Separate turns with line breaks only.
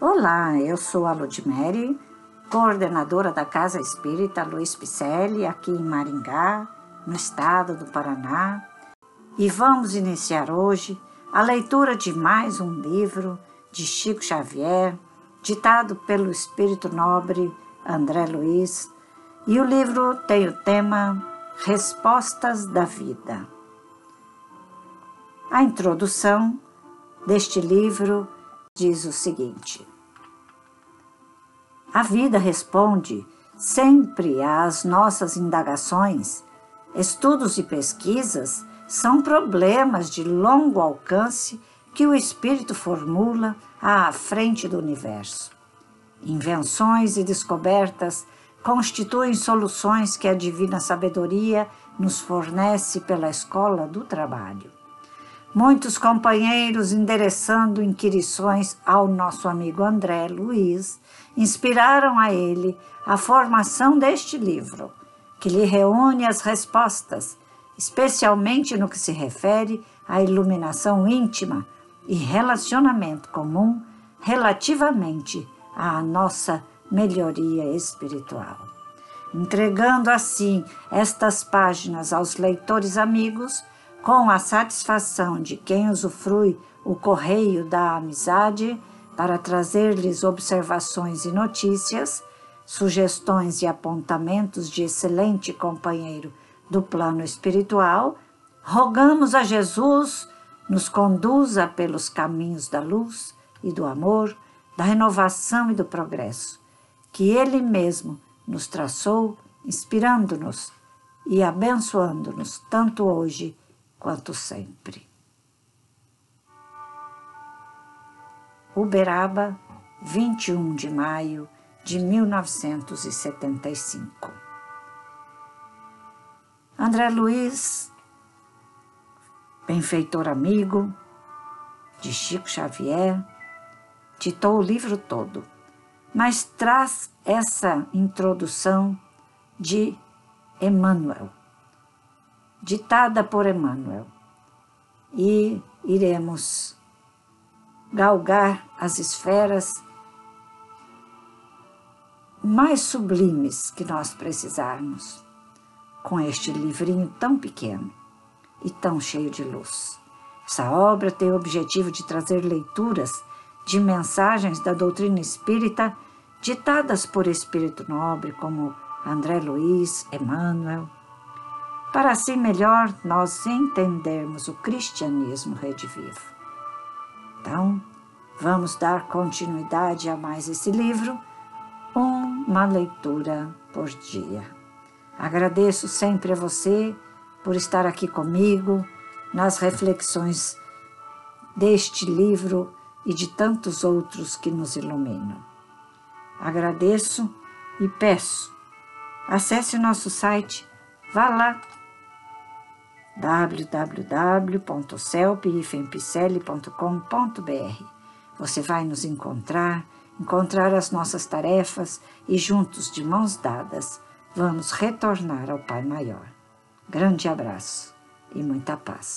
Olá, eu sou a Ludmere, coordenadora da Casa Espírita Luiz Picelli, aqui em Maringá, no estado do Paraná, e vamos iniciar hoje a leitura de mais um livro de Chico Xavier, ditado pelo espírito nobre André Luiz, e o livro tem o tema Respostas da Vida. A introdução deste livro diz o seguinte: A vida responde sempre às nossas indagações. Estudos e pesquisas são problemas de longo alcance que o espírito formula à frente do universo. Invenções e descobertas constituem soluções que a divina sabedoria nos fornece pela escola do trabalho. Muitos companheiros endereçando inquirições ao nosso amigo André Luiz inspiraram a ele a formação deste livro, que lhe reúne as respostas, especialmente no que se refere à iluminação íntima e relacionamento comum relativamente à nossa melhoria espiritual. Entregando assim estas páginas aos leitores amigos, com a satisfação de quem usufrui o correio da amizade para trazer-lhes observações e notícias, sugestões e apontamentos de excelente companheiro do plano espiritual, rogamos a Jesus nos conduza pelos caminhos da luz e do amor, da renovação e do progresso, que Ele mesmo nos traçou, inspirando-nos e abençoando-nos tanto hoje quanto sempre. Uberaba, 21 de maio de 1975. André Luiz, benfeitor amigo de Chico Xavier, ditou o livro todo, mas traz essa introdução de Emmanuel ditada por Emmanuel. E iremos galgar as esferas mais sublimes que nós precisarmos com este livrinho tão pequeno e tão cheio de luz. Essa obra tem o objetivo de trazer leituras de mensagens da doutrina espírita ditadas por espírito nobre como André Luiz, Emmanuel, para assim melhor nós entendermos o cristianismo redivivo. Então, vamos dar continuidade a mais esse livro, uma leitura por dia. Agradeço sempre a você por estar aqui comigo nas reflexões deste livro e de tantos outros que nos iluminam. Agradeço e peço, acesse o nosso site, vá lá www.celpifempicele.com.br. Você vai nos encontrar, encontrar as nossas tarefas e juntos, de mãos dadas, vamos retornar ao Pai Maior. Grande abraço e muita paz.